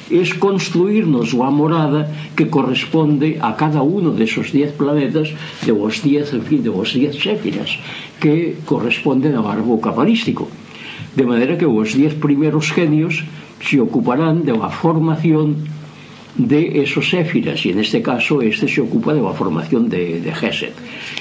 es construirnos unha morada que corresponde a cada uno desos de diez planetas de vos diez, en fin, de vos diez séfiras que corresponden ao árbol cabalístico. De maneira que os diez primeros genios se ocuparán de la formación de esos éfiras y en este caso este se ocupa de la formación de, de Geset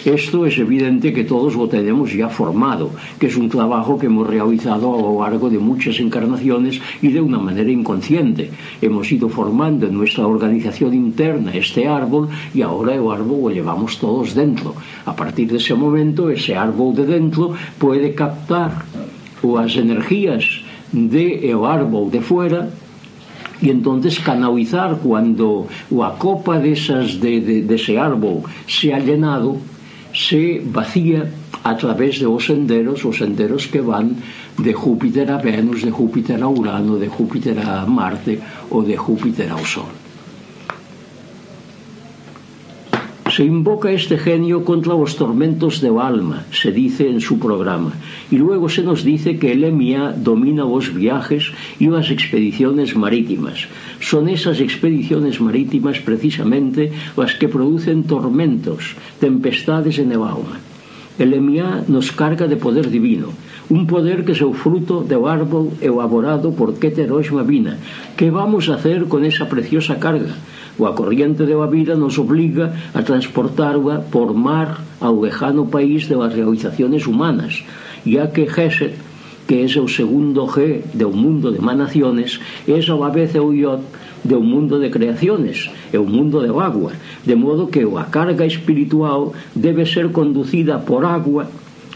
Esto es evidente que todos lo tenemos ya formado, que es un trabajo que hemos realizado a lo largo de muchas encarnaciones y de una manera inconsciente. Hemos ido formando en nuestra organización interna este árbol y ahora el árbol lo llevamos todos dentro. A partir de ese momento ese árbol de dentro puede captar las energías del de árbol de fuera e entonces canalizar cuando a copa desas de, de, dese de árbol se ha llenado se vacía a través de os senderos, os senderos que van de Júpiter a Venus, de Júpiter a Urano, de Júpiter a Marte ou de Júpiter ao Sol. Se invoca este genio contra los tormentos del alma, se dice en su programa, y luego se nos dice que el EMIA domina los viajes y las expediciones marítimas. Son esas expediciones marítimas precisamente las que producen tormentos, tempestades en el alma. El EMIA nos carga de poder divino, un poder que es el fruto del árbol elaborado por Keter Vina. ¿Qué vamos a hacer con esa preciosa carga? O a corriente de vida nos obliga a transportarla por mar ao lejano país de las realizaciones humanas, ya que Gesed, que é o segundo G de un mundo de manaciones, é a vez o iot de un mundo de creaciones, é un mundo de agua, de modo que a carga espiritual debe ser conducida por agua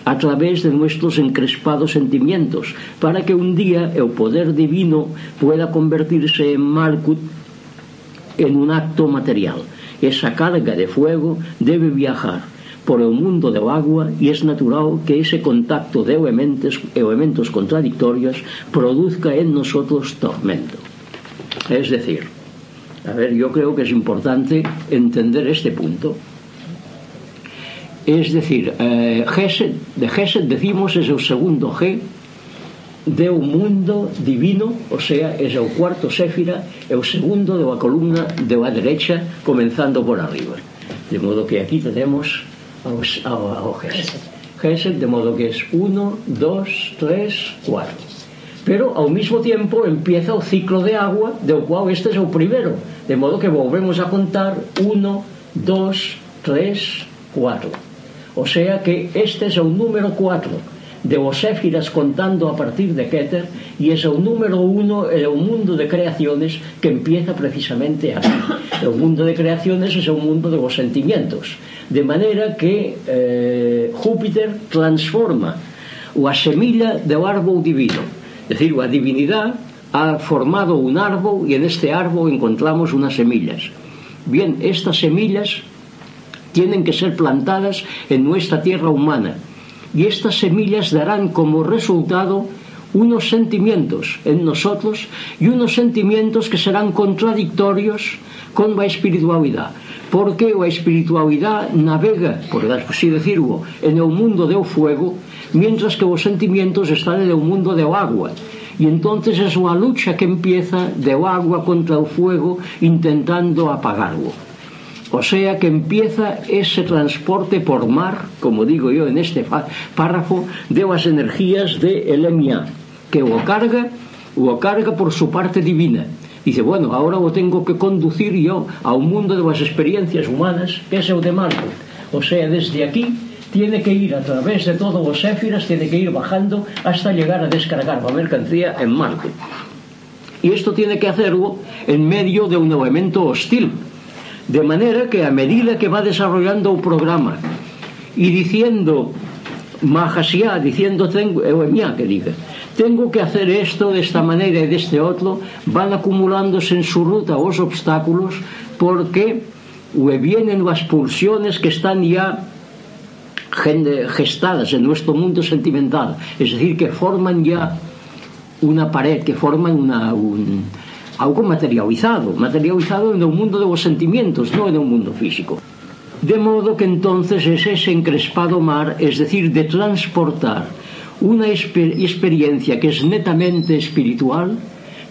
a través de nuestros encrespados sentimientos, para que un día el poder divino pueda convertirse en Malkut en un acto material. Esa carga de fuego debe viajar por el mundo del agua y es natural que ese contacto de elementos, elementos contradictorios produzca en nosotros tormento. Es decir, a ver, yo creo que es importante entender este punto. Es decir, eh, Gesed, de Gesed decimos es el segundo G deu mundo divino, o sea, é o cuarto séfira e o segundo de columna de a derecha comenzando por arriba. De modo que aquí tenemos ao, ao, ao Gesed. Gesed, de modo que es 1, 2, 3, 4. Pero ao mismo tiempo empieza o ciclo de agua, del cual este é o primeiro. De modo que volvemos a contar 1, 2, 3, 4. O sea que este é o número 4 de Oséfiras contando a partir de Keter y es el número uno en un mundo de creaciones que empieza precisamente así. El mundo de creaciones es un mundo de los sentimientos. De manera que eh, Júpiter transforma o asemilla del árbol divino. Es decir, la divinidad ha formado un árbol y en este árbol encontramos unas semillas. Bien, estas semillas tienen que ser plantadas en nuestra tierra humana y estas semillas darán como resultado unos sentimientos en nosotros y unos sentimientos que serán contradictorios con la espiritualidad. Porque la espiritualidad navega, por así decirlo, en el mundo del fuego, mientras que los sentimientos están en el mundo del agua. Y entonces es una lucha que empieza del agua contra el fuego intentando apagarlo. O sea que empieza ese transporte por mar, como digo yo en este párrafo, de las energías de Elemia, que o carga, o carga por su parte divina. Dice, bueno, ahora o tengo que conducir yo a un mundo de las experiencias humanas, que es el de Marte. O sea, desde aquí tiene que ir a través de todos los éfiras, tiene que ir bajando hasta llegar a descargar la mercancía en Marte. Y esto tiene que hacerlo en medio de un elemento hostil, de manera que a medida que va desarrollando un programa y diciendo Mahasya, diciendo tengo, que diga, tengo que hacer esto de esta manera y de este otro, van acumulándose en su ruta los obstáculos porque vienen las pulsiones que están ya gestadas en nuestro mundo sentimental, es decir, que forman ya una pared, que forman una, un, algo materializado, materializado no mundo dos sentimentos, non no mundo físico. De modo que entonces es ese encrespado mar, es decir, de transportar unha exper experiencia que es netamente espiritual,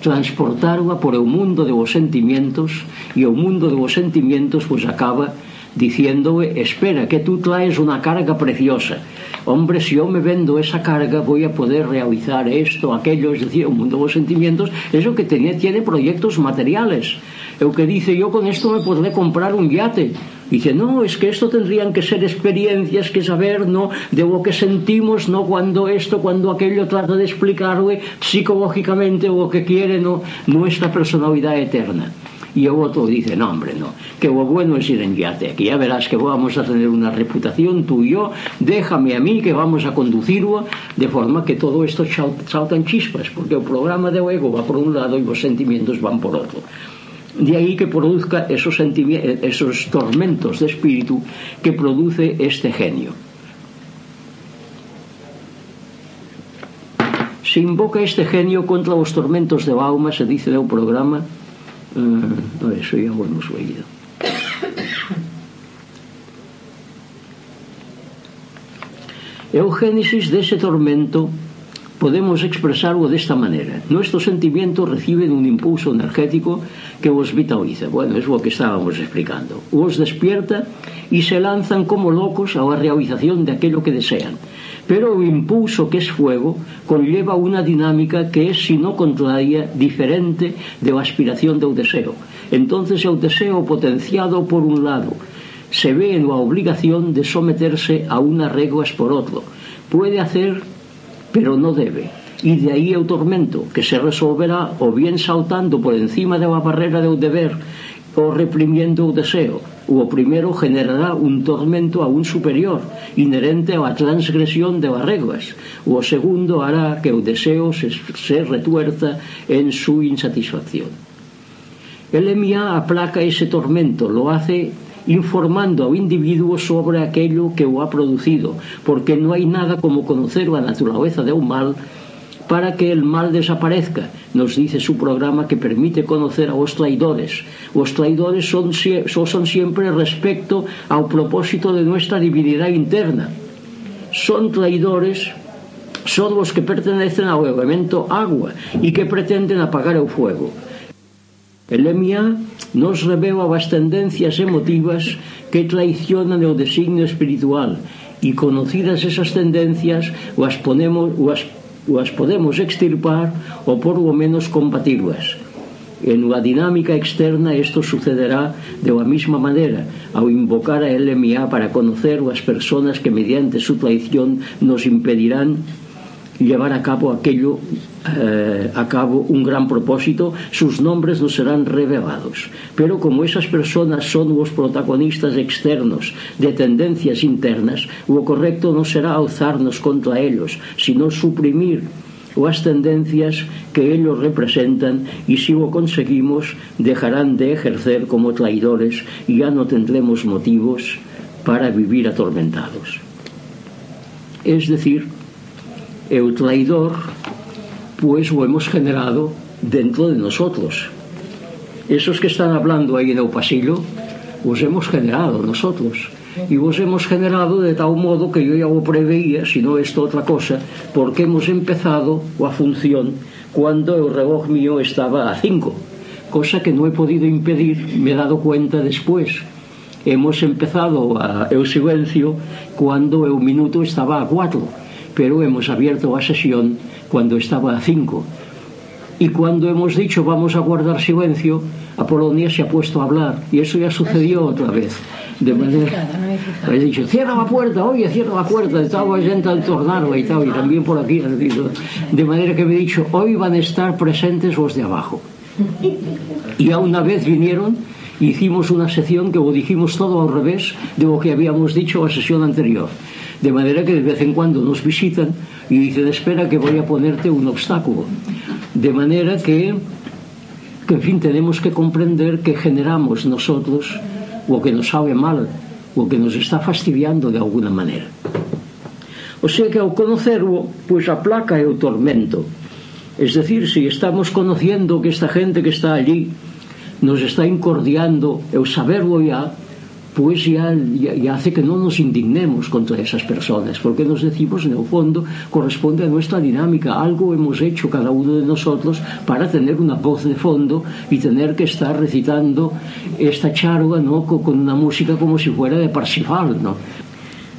transportarla por o mundo dos sentimentos e o mundo dos sentimentos pois pues, acaba diciéndole, espera, que tú traes una carga preciosa. Hombre, si yo me vendo esa carga, voy a poder realizar esto, aquello, es decir, un mundo de los sentimientos, es lo que tiene, tiene proyectos materiales. Lo que dice, yo con esto me podré comprar un yate. Dice, no, es que esto tendrían que ser experiencias, que saber, ¿no? De lo que sentimos, ¿no? Cuando esto, cuando aquello trata de explicarle psicológicamente lo que quiere, ¿no? Nuestra personalidad eterna y el otro dice, no hombre, no, que lo bueno es ir en yate, que ya verás que vamos a tener una reputación tú y yo, déjame a mí que vamos a conducirlo de forma que todo esto saltan chispas, porque el programa de ego va por un lado y los sentimientos van por otro. De ahí que produzca esos, esos tormentos de espíritu que produce este genio. Se invoca este genio contra los tormentos de alma, se dice en el programa, 嗯，对，谁也不能随意。E [COUGHS] o génesis dese tormento podemos expresarlo desta maneira. Nuestro sentimiento reciben un impulso energético que os vitaliza. Bueno, es lo que estábamos explicando. Os despierta y se lanzan como locos a la realización de aquello que desean. Pero o impulso que es fuego conlleva unha dinámica que é, si non contraria, diferente de a aspiración do deseo. Entonces é o deseo potenciado por un lado, se ve en la obligación de someterse a unas reglas por otro. Puede hacer, pero no debe. Y de ahí el tormento, que se resolverá o bien saltando por encima de la barrera del deber o reprimiendo el deseo, o primeiro generará un tormento aún superior inherente a la transgresión de barregas o segundo hará que o deseo se, se retuerza en su insatisfacción. El Elemia aplaca ese tormento lo hace informando ao individuo sobre aquello que o ha producido porque non hai nada como conocer a naturaleza de un mal para que el mal desaparezca. Nos dice su programa que permite conocer aos traidores. Os traidores son, son siempre respecto ao propósito de nuestra divinidad interna. Son traidores son os que pertenecen ao elemento agua e que pretenden apagar o fuego. Elemia nos revela as tendencias emotivas que traicionan o designio espiritual e conocidas esas tendencias, as ponemos, as as podemos extirpar ou por lo menos combatirlas. En unha dinámica externa isto sucederá de a mesma maneira ao invocar a LMA para conocer as personas que mediante su traición nos impedirán llevar a cabo aquello eh, a cabo un gran propósito, sus nombres no serán revelados. Pero como esas personas son los protagonistas externos de tendencias internas, lo correcto no será alzarnos contra ellos, sino suprimir las tendencias que ellos representan y si lo conseguimos dejarán de ejercer como traidores y ya no tendremos motivos para vivir atormentados. Es decir, e o traidor pois o hemos generado dentro de nosotros. Esos que están hablando aí no pasillo os hemos generado nosotros y vos hemos generado de tal modo que yo ya o preveía, si no esto otra cosa, porque hemos empezado a función cuando o reloj mío estaba a 5, cosa que no he podido impedir, me he dado cuenta después. Hemos empezado a, o silencio cuando o minuto estaba a 4 pero hemos abierto la sesión cuando estaba a 5. Y cuando hemos dicho vamos a guardar silencio, Apolonia se ha puesto a hablar y eso ya sucedió otra vez. De manera, he dicho, cierra la puerta, oye, cierra la puerta, estaba gente al tornado y tal, y también por aquí. De manera que me he dicho, hoy van a estar presentes los de abajo. Y a una vez vinieron, hicimos una sesión que lo dijimos todo al revés de lo que habíamos dicho la sesión anterior. De manera que de vez en cuando nos visitan y dicen, espera que voy a ponerte un obstáculo. De manera que, que en fin, tenemos que comprender que generamos nosotros lo que nos sabe mal, lo que nos está fastidiando de alguna maneira. O sea que ao conocerlo, pues aplaca o tormento. Es decir, si estamos conociendo que esta gente que está allí nos está incordiando, el saberlo ya, pois ya, ya, ya hace que non nos indignemos contra esas personas, porque nos decimos, no fondo, corresponde a nuestra dinámica, algo hemos hecho cada uno de nosotros para tener una voz de fondo y tener que estar recitando esta charla ¿no? con una música como si fuera de Parsifal, ¿no?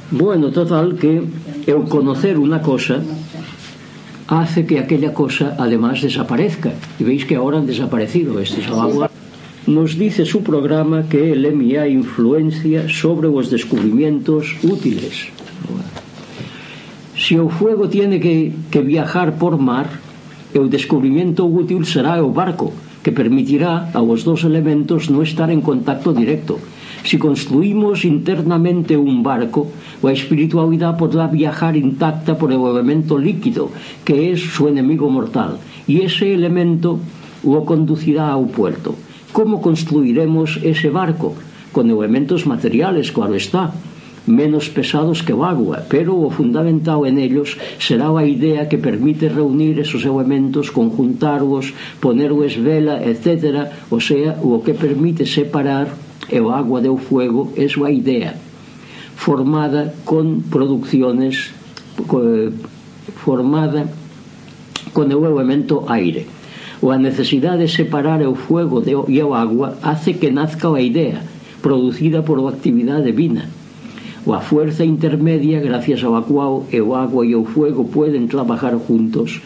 Bueno, total que el conocer una cosa hace que aquella cosa además desaparezca. Y veis que ahora han desaparecido estos aguas nos dice su programa que LMA influencia sobre os descubrimientos útiles. Se o fuego tiene que, que viajar por mar, el o útil será o barco, que permitirá a los dos elementos non estar en contacto directo. Se construimos internamente un barco, a espiritualidade podrá viajar intacta por o elemento líquido, que é su enemigo mortal, e ese elemento o conducirá ao puerto como construiremos ese barco? Con elementos materiales, claro está, menos pesados que o agua, pero o fundamental en ellos será a idea que permite reunir esos elementos, conjuntarlos, ponerles vela, etc. O sea, o que permite separar o agua del fuego é a idea formada con producciones formada con el elemento aire ou a necesidade de separar o fuego de, e o agua hace que nazca a idea producida por a actividade divina Ou a fuerza intermedia gracias ao acuao e o agua e o fuego poden trabajar juntos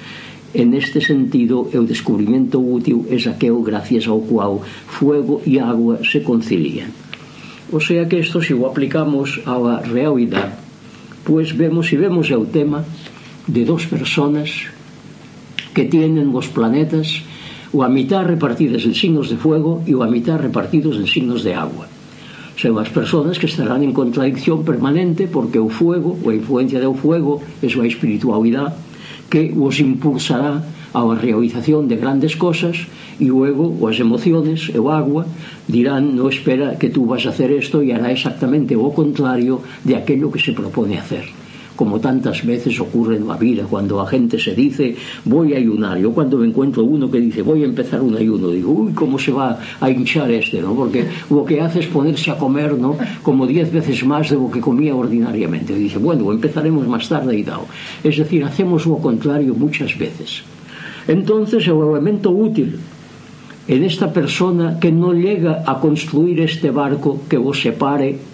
en este sentido, o descubrimento útil é aquel gracias ao cual fuego e agua se concilian. O sea que isto, se o aplicamos á realidade, pois vemos, se vemos o tema de dos personas que tienen os planetas ou a mitad repartidas en signos de fuego e ou a mitad repartidos en signos de agua. Son as persoas que estarán en contradicción permanente porque o fuego, ou a influencia do fuego, é súa espiritualidade que os impulsará a realización de grandes cosas e o ego, as emociones e o agua dirán, no espera que tú vas a hacer esto e hará exactamente o contrario de aquello que se propone hacer como tantas veces ocurre en la vida, cuando la gente se dice voy a ayunar. Yo cuando me encuentro uno que dice voy a empezar un ayuno, digo, uy, ¿cómo se va a hinchar este? ¿no? Porque lo que hace es ponerse a comer ¿no? como diez veces más de lo que comía ordinariamente. Y dice, bueno, empezaremos más tarde y tal. Es decir, hacemos lo contrario muchas veces. Entonces el elemento útil en esta persona que no llega a construir este barco que os separe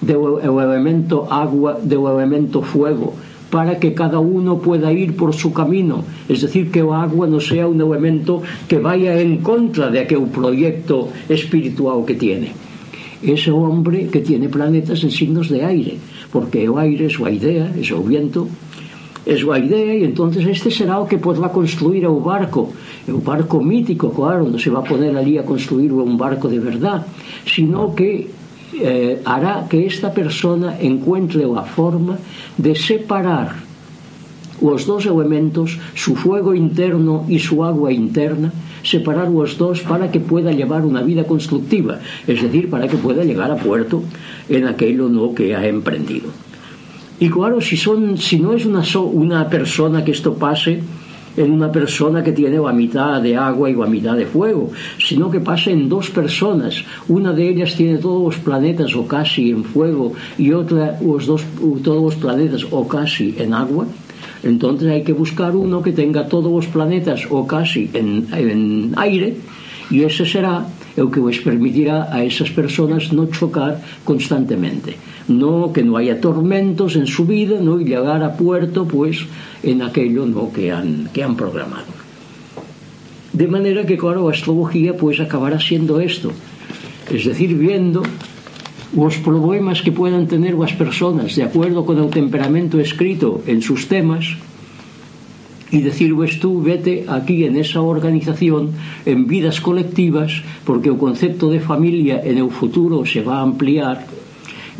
de o elemento agua, de o elemento fuego, para que cada uno pueda ir por su camino, es decir, que o agua non sea un elemento que vaya en contra de aquel proyecto espiritual que tiene. Ese hombre que tiene planetas en signos de aire, porque o aire é súa idea, é o viento, é súa idea e entonces este será o que podrá construir o barco o barco mítico, claro, non se va a poner ali a construir un barco de verdad sino que eh, hará que esta persona encuentre la forma de separar los dos elementos, su fuego interno y su agua interna, separar los dos para que pueda llevar una vida constructiva, es decir, para que pueda llegar a puerto en aquello no que ha emprendido. Y claro, si, son, si no es una, una persona que esto pase, en una persona que tiene la mitad de agua y la mitad de fuego, sino que pasa en dos personas. Una de ellas tiene todos los planetas o casi en fuego y otra los dos, todos los planetas o casi en agua. Entonces hay que buscar uno que tenga todos los planetas o casi en, en aire y ese será é o que vos permitirá a esas personas non chocar constantemente. No que non haya tormentos en su vida no y llegar a puerto pues en aquello no que han, que han programado. De manera que claro a astrología pues acabará siendo esto. Es decir, viendo os problemas que puedan tener as personas de acuerdo con o temperamento escrito en sus temas y decirles tú vete aquí en esa organización en vidas colectivas porque o concepto de familia en o futuro se va a ampliar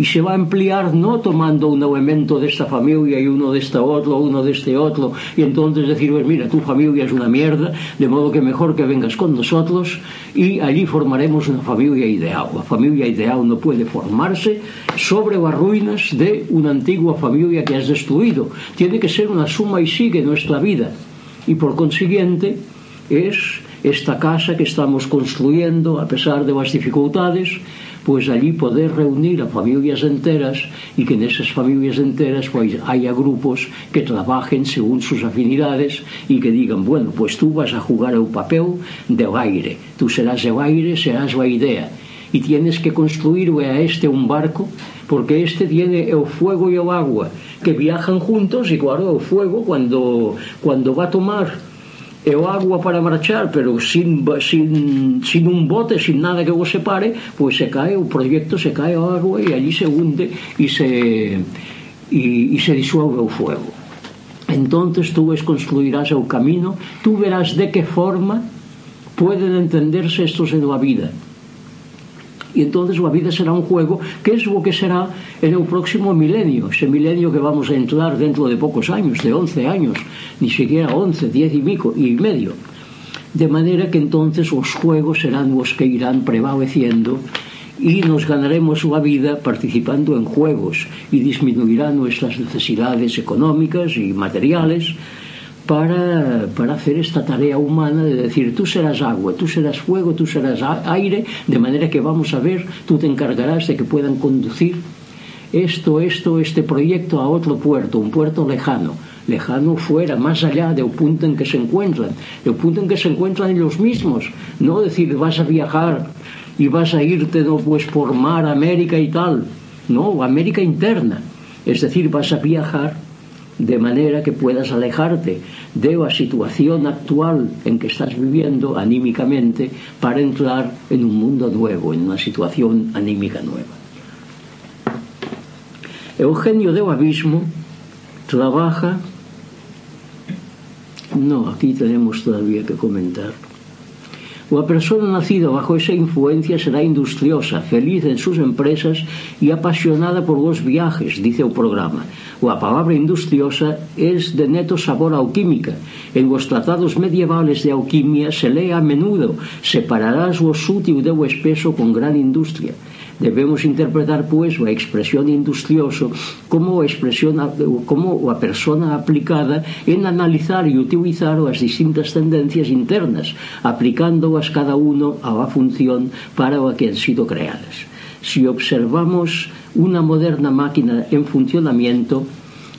e se va ampliar no tomando un elemento desta familia e uno desta outro, uno deste outro e entonces decir, pues mira, tu familia es una mierda de modo que mejor que vengas con nosotros e allí formaremos una familia ideal a familia ideal no puede formarse sobre as ruinas de una antigua familia que has destruido. Tiene que ser una suma y sigue nuestra vida. Y por consiguiente es esta casa que estamos construyendo a pesar de las dificultades pois allí poder reunir a familias enteras e que nesas familias enteras pois haya grupos que trabajen según sus afinidades e que digan, bueno, pois tú vas a jugar o papel de aire, tú serás o aire, serás a idea y tienes que construir a este un barco porque este tiene o fuego e o agua que viajan juntos e claro, o fuego cuando, cuando va a tomar e o agua para marchar, pero sin, sin, sin un bote, sin nada que vos separe, pois se cae o proyecto, se cae o agua e allí se hunde e se, e, e se disuelve o fuego. Entonces tú ves construirás o camino, tú verás de que forma pueden entenderse estos en la vida. Y entonces la vida será un juego que es lo que será en el próximo milenio ese milenio que vamos a entrar dentro de pocos años de 11 años ni siquiera 11, 10 y, mico, y medio. De manera que entonces los juegos serán los que irán prevaleciendo y nos ganaremos la vida participando en juegos y disminuirán nuestras necesidades económicas y materiales para, para hacer esta tarea humana de decir tú serás agua, tú serás fuego, tú serás aire, de manera que vamos a ver, tú te encargarás de que puedan conducir esto, esto, este proyecto a otro puerto, un puerto lejano, lejano fuera, más allá del punto en que se encuentran, el punto en que se encuentran ellos mismos, no decir vas a viajar y vas a irte no pues por mar América y tal, no, América interna, es decir, vas a viajar de manera que puedas alejarte de la situación actual en que estás viviendo anímicamente para entrar en un mundo nuevo, en una situación anímica nueva. Eugenio de Abismo trabaja... No, aquí tenemos todavía que comentar. La persona nacida bajo esa influencia será industriosa, feliz en sus empresas y apasionada por los viajes, dice el programa. La palabra industriosa es de neto sabor alquímica. En los tratados medievales de alquimia se lee a menudo, separarás lo sutil de lo espeso con gran industria. Debemos interpretar, pois, a expresión industrioso como a expresión como a persona aplicada en analizar e utilizar as distintas tendencias internas, aplicándoas cada uno á función para a que han sido creadas. Si observamos una moderna máquina en funcionamiento,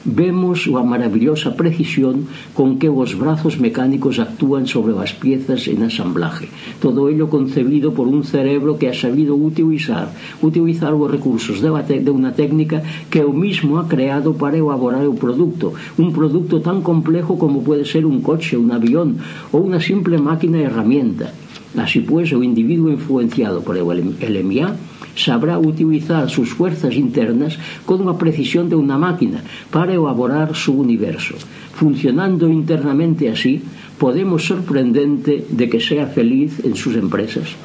Vemos a maravillosa precisión con que os brazos mecánicos actúan sobre as piezas en asamblaje. Todo ello concebido por un cerebro que ha sabido utilizar, utilizar os recursos de, de unha técnica que o mismo ha creado para elaborar o produto. Un produto tan complejo como pode ser un coche, un avión ou unha simple máquina herramienta. Así pues, o individuo influenciado por el, el MIA, sabrá utilizar sus fuerzas internas con la precisión de una máquina para elaborar su universo. Funcionando internamente así, podemos sorprendente de que sea feliz en sus empresas.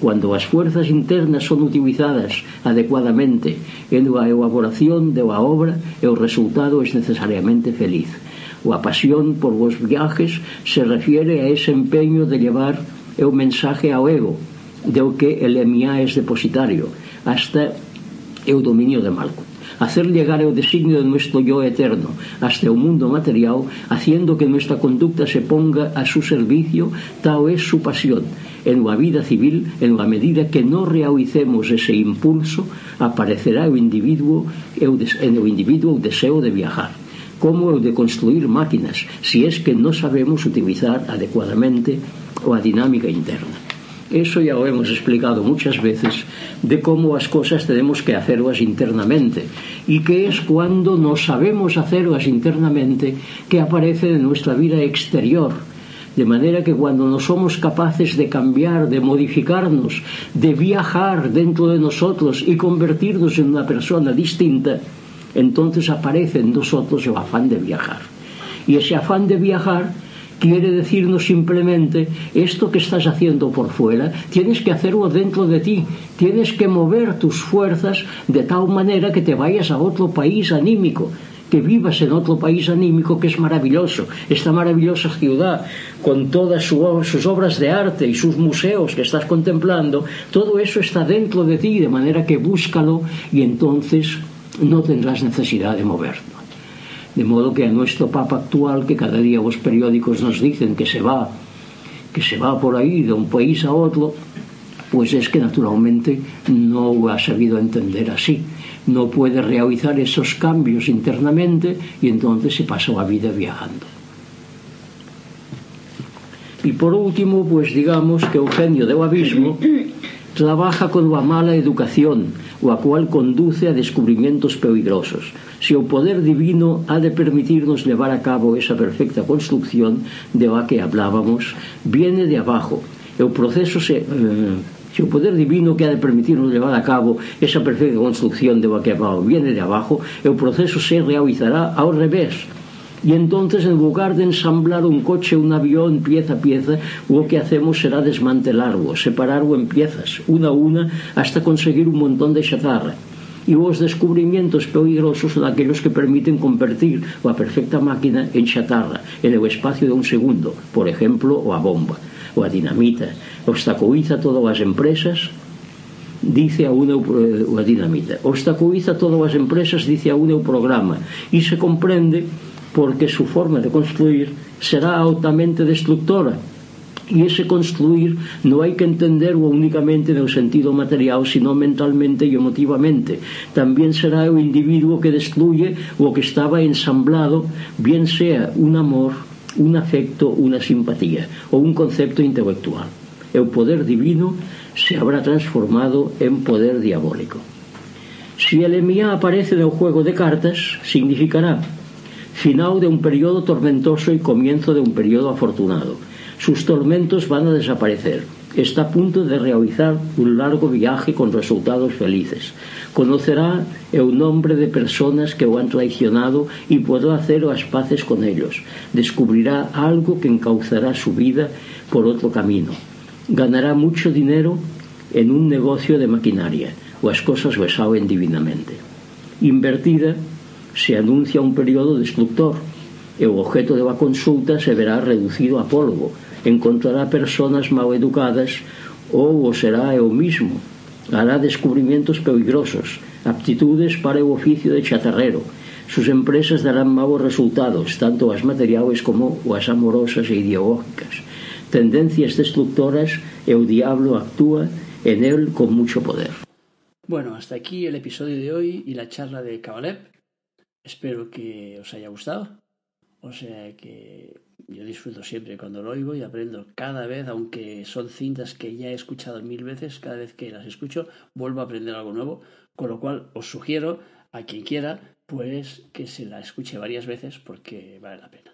Cuando las fuerzas internas son utilizadas adecuadamente en la elaboración de la obra, el resultado es necesariamente feliz. La pasión por los viajes se refiere a ese empeño de llevar el mensaje al ego, do que LMA é depositario hasta é o dominio de Malkuth hacer llegar o designio de nuestro yo eterno hasta o mundo material, haciendo que nuestra conducta se ponga a su servicio, tal es su pasión, en la vida civil, en la medida que no realicemos ese impulso, aparecerá o individuo, en o individuo o deseo de viajar. Como o de construir máquinas, si es que no sabemos utilizar adecuadamente a dinámica interna. Eso ya lo hemos explicado muchas veces de cómo las cosas tenemos que hacerlas internamente y que es cuando no sabemos hacerlas internamente que aparece en nuestra vida exterior. De manera que cuando no somos capaces de cambiar, de modificarnos, de viajar dentro de nosotros y convertirnos en una persona distinta, entonces aparece en nosotros el afán de viajar. Y ese afán de viajar quiere decirnos simplemente esto que estás haciendo por fuera, tienes que hacerlo dentro de ti, tienes que mover tus fuerzas de tal manera que te vayas a otro país anímico, que vivas en otro país anímico que es maravilloso, esta maravillosa ciudad, con todas sus obras de arte y sus museos que estás contemplando, todo eso está dentro de ti, de manera que búscalo y entonces no tendrás necesidad de moverte. De modo que a nuestro Papa actual, que cada día os periódicos nos dicen que se va, que se va por ahí de un país a otro, pues es que naturalmente no lo ha sabido entender así. No puede realizar esos cambios internamente y entonces se pasa la vida viajando. Y por último, pues digamos que Eugenio del Abismo trabaja con coa mala educación, o a cual conduce a descubrimentos peligrosos. Se o poder divino ha de permitirnos levar a cabo esa perfecta construcción de la que hablábamos, viene de abajo. O proceso se... Eh, Se o poder divino que ha de permitirnos levar a cabo esa perfecta construcción de la que viene de abajo, o proceso se realizará ao revés, Y entonces, en lugar de ensamblar un coche, un avión, pieza a pieza, lo que hacemos será desmantelarlo, separarlo en piezas, una a una, hasta conseguir un montón de chatarra. Y los descubrimientos peligrosos son aquellos que permiten convertir la perfecta máquina en chatarra en el espacio de un segundo, por ejemplo, la bomba, o la dinamita. Obstaculiza todas las empresas, dice a una eh, la dinamita. Obstaculiza todas las empresas, dice a un programa. Y se comprende porque su forma de construir será altamente destructora. Y ese construir no hay que entenderlo únicamente en el sentido material, sino mentalmente y emotivamente. También será el individuo que destruye lo que estaba ensamblado, bien sea un amor, un afecto, una simpatía o un concepto intelectual. El poder divino se habrá transformado en poder diabólico. Si el Emia aparece en el juego de cartas, significará final de un periodo tormentoso y comienzo de un periodo afortunado. Sus tormentos van a desaparecer. Está a punto de realizar un largo viaje con resultados felices. Conocerá el nombre de personas que lo han traicionado y podrá hacer las paces con ellos. Descubrirá algo que encauzará su vida por otro camino. Ganará mucho dinero en un negocio de maquinaria. Las cosas le salen divinamente. Invertida se anuncia un período destructor e o objeto da consulta se verá reducido a polvo encontrará personas mal educadas ou o será eu mismo hará descubrimientos peligrosos aptitudes para o oficio de chatarrero sus empresas darán malos resultados, tanto as materiais como as amorosas e ideológicas. Tendencias destructoras e o diablo actúa en él con mucho poder. Bueno, hasta aquí el episodio de hoy y la charla de Cabalep. Espero que os haya gustado. O sea que yo disfruto siempre cuando lo oigo y aprendo cada vez, aunque son cintas que ya he escuchado mil veces, cada vez que las escucho vuelvo a aprender algo nuevo, con lo cual os sugiero a quien quiera pues que se la escuche varias veces porque vale la pena.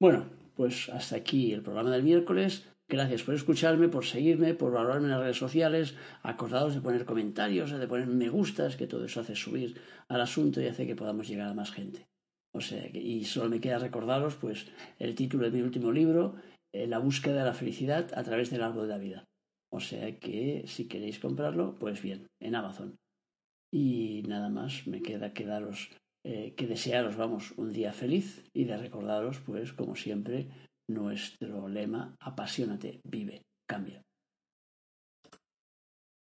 Bueno, pues hasta aquí el programa del miércoles. Gracias por escucharme, por seguirme, por valorarme en las redes sociales. Acordados de poner comentarios, de poner me gustas, que todo eso hace subir al asunto y hace que podamos llegar a más gente. O sea, y solo me queda recordaros pues el título de mi último libro, eh, La búsqueda de la felicidad a través del árbol de la vida. O sea que si queréis comprarlo, pues bien, en Amazon. Y nada más, me queda quedaros, eh, que desearos, vamos, un día feliz y de recordaros, pues, como siempre, nuestro lema, apasionate, vive, cambia.